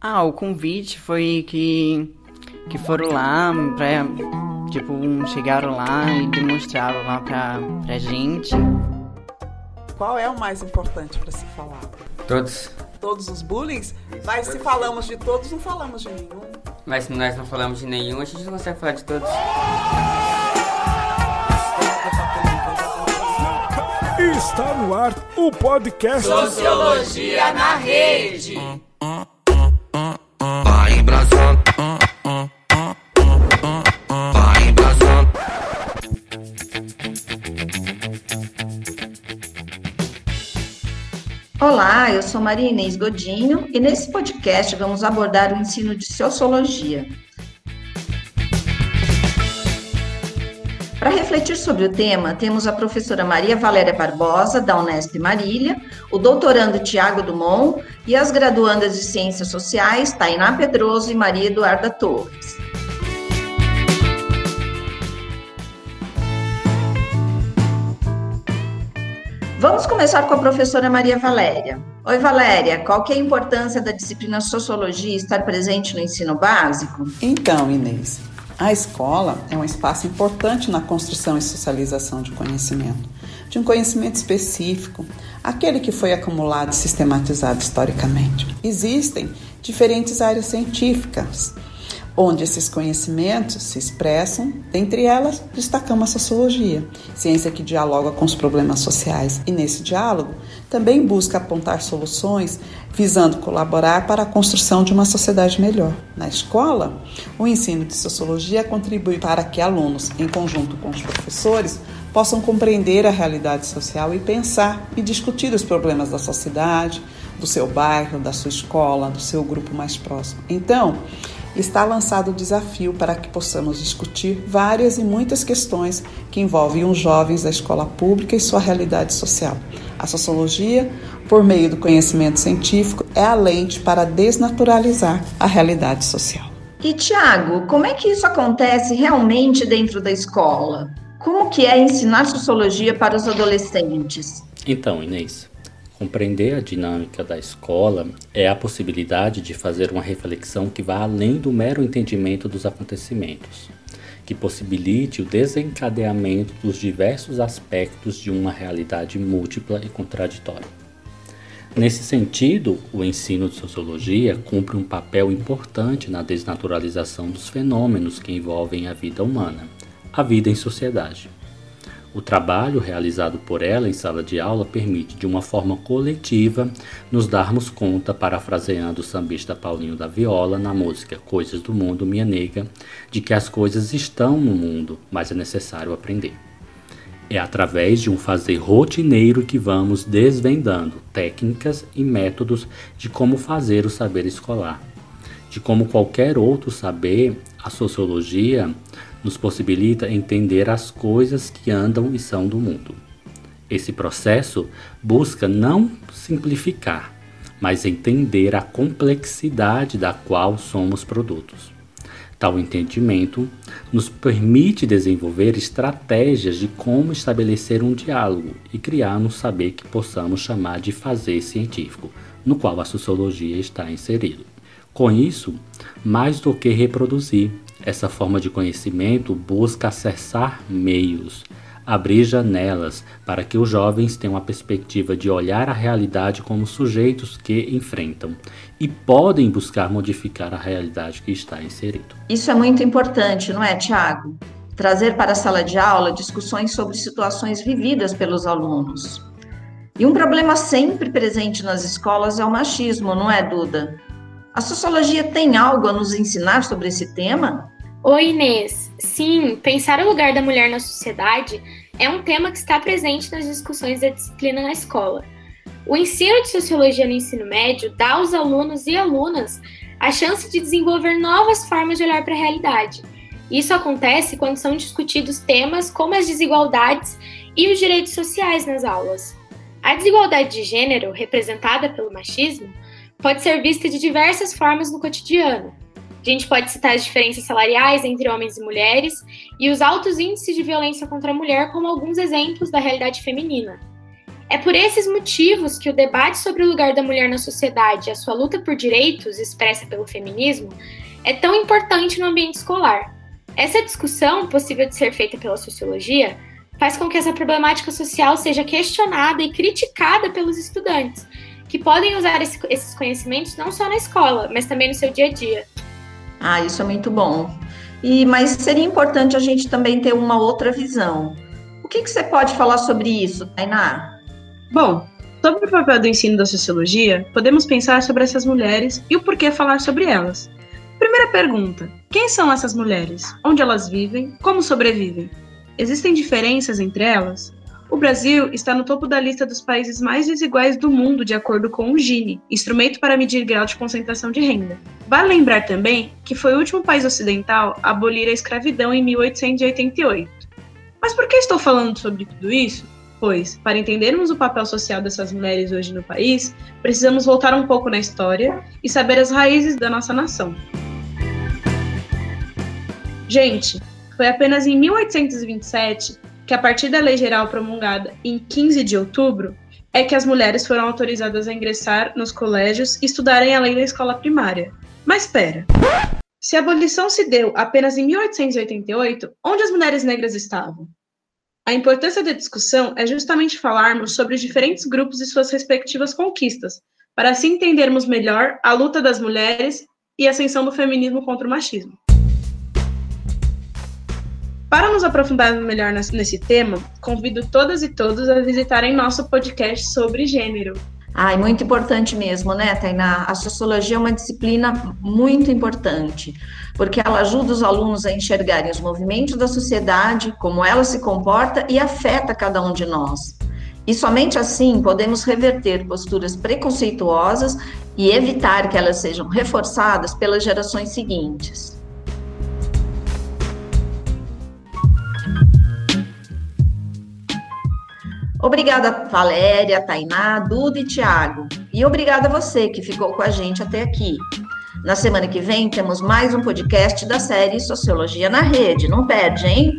Ah, o convite foi que, que foram lá pra. Tipo, chegaram lá e demonstraram lá pra, pra gente. Qual é o mais importante para se falar? Todos. Todos os bullying? Mas se falamos de todos, não falamos de nenhum. Mas se nós não falamos de nenhum, a gente não consegue falar de todos. Está no ar o podcast Sociologia na Rede. Embrasando. Vai embrasando. Olá, eu sou Maria Inês Godinho e nesse podcast vamos abordar o ensino de sociologia. Para refletir sobre o tema, temos a professora Maria Valéria Barbosa, da Unesp Marília, o doutorando Tiago Dumont e as graduandas de Ciências Sociais, Tainá Pedroso e Maria Eduarda Torres. Vamos começar com a professora Maria Valéria. Oi, Valéria, qual que é a importância da disciplina Sociologia estar presente no ensino básico? Então, Inês, a escola é um espaço importante na construção e socialização de conhecimento, de um conhecimento específico, aquele que foi acumulado e sistematizado historicamente. Existem diferentes áreas científicas onde esses conhecimentos se expressam, dentre elas destacamos a sociologia, ciência que dialoga com os problemas sociais e nesse diálogo também busca apontar soluções visando colaborar para a construção de uma sociedade melhor. Na escola, o ensino de sociologia contribui para que alunos, em conjunto com os professores, possam compreender a realidade social e pensar e discutir os problemas da sociedade, do seu bairro, da sua escola, do seu grupo mais próximo. Então, está lançado o desafio para que possamos discutir várias e muitas questões que envolvem os jovens da escola pública e sua realidade social. A sociologia, por meio do conhecimento científico, é a lente para desnaturalizar a realidade social. E Tiago, como é que isso acontece realmente dentro da escola? Como que é ensinar sociologia para os adolescentes? Então, Inês, Compreender a dinâmica da escola é a possibilidade de fazer uma reflexão que vá além do mero entendimento dos acontecimentos, que possibilite o desencadeamento dos diversos aspectos de uma realidade múltipla e contraditória. Nesse sentido, o ensino de sociologia cumpre um papel importante na desnaturalização dos fenômenos que envolvem a vida humana, a vida em sociedade. O trabalho realizado por ela em sala de aula permite, de uma forma coletiva, nos darmos conta, parafraseando o sambista Paulinho da Viola na música Coisas do Mundo, Minha Nega, de que as coisas estão no mundo, mas é necessário aprender. É através de um fazer rotineiro que vamos desvendando técnicas e métodos de como fazer o saber escolar. De como qualquer outro saber, a sociologia nos possibilita entender as coisas que andam e são do mundo. Esse processo busca não simplificar, mas entender a complexidade da qual somos produtos. Tal entendimento nos permite desenvolver estratégias de como estabelecer um diálogo e criar um saber que possamos chamar de fazer científico, no qual a sociologia está inserido. Com isso, mais do que reproduzir, essa forma de conhecimento busca acessar meios, abrir janelas para que os jovens tenham a perspectiva de olhar a realidade como sujeitos que enfrentam e podem buscar modificar a realidade que está inserido. Isso é muito importante, não é, Tiago? Trazer para a sala de aula discussões sobre situações vividas pelos alunos. E um problema sempre presente nas escolas é o machismo, não é, Duda? A sociologia tem algo a nos ensinar sobre esse tema? Oi, Inês. Sim, pensar o lugar da mulher na sociedade é um tema que está presente nas discussões da disciplina na escola. O ensino de sociologia no ensino médio dá aos alunos e alunas a chance de desenvolver novas formas de olhar para a realidade. Isso acontece quando são discutidos temas como as desigualdades e os direitos sociais nas aulas. A desigualdade de gênero, representada pelo machismo, pode ser vista de diversas formas no cotidiano. A gente pode citar as diferenças salariais entre homens e mulheres e os altos índices de violência contra a mulher como alguns exemplos da realidade feminina. É por esses motivos que o debate sobre o lugar da mulher na sociedade e a sua luta por direitos, expressa pelo feminismo, é tão importante no ambiente escolar. Essa discussão, possível de ser feita pela sociologia, faz com que essa problemática social seja questionada e criticada pelos estudantes, que podem usar esse, esses conhecimentos não só na escola, mas também no seu dia a dia. Ah, isso é muito bom. E mas seria importante a gente também ter uma outra visão. O que, que você pode falar sobre isso, Tainá? Bom, sobre o papel do ensino da sociologia, podemos pensar sobre essas mulheres e o porquê falar sobre elas. Primeira pergunta: quem são essas mulheres? Onde elas vivem? Como sobrevivem? Existem diferenças entre elas? O Brasil está no topo da lista dos países mais desiguais do mundo, de acordo com o Gini, instrumento para medir grau de concentração de renda. Vale lembrar também que foi o último país ocidental a abolir a escravidão em 1888. Mas por que estou falando sobre tudo isso? Pois, para entendermos o papel social dessas mulheres hoje no país, precisamos voltar um pouco na história e saber as raízes da nossa nação. Gente, foi apenas em 1827 que, a partir da Lei Geral promulgada em 15 de outubro, é que as mulheres foram autorizadas a ingressar nos colégios e estudarem além da escola primária. Mas espera. Se a abolição se deu apenas em 1888, onde as mulheres negras estavam? A importância da discussão é justamente falarmos sobre os diferentes grupos e suas respectivas conquistas, para assim entendermos melhor a luta das mulheres e a ascensão do feminismo contra o machismo. Para nos aprofundar melhor nesse tema, convido todas e todos a visitarem nosso podcast sobre gênero, ah, é muito importante mesmo, né, Tainá? A sociologia é uma disciplina muito importante, porque ela ajuda os alunos a enxergarem os movimentos da sociedade, como ela se comporta e afeta cada um de nós. E somente assim podemos reverter posturas preconceituosas e evitar que elas sejam reforçadas pelas gerações seguintes. Obrigada, Valéria, Tainá, Duda e Tiago. E obrigada a você que ficou com a gente até aqui. Na semana que vem temos mais um podcast da série Sociologia na Rede. Não perde, hein?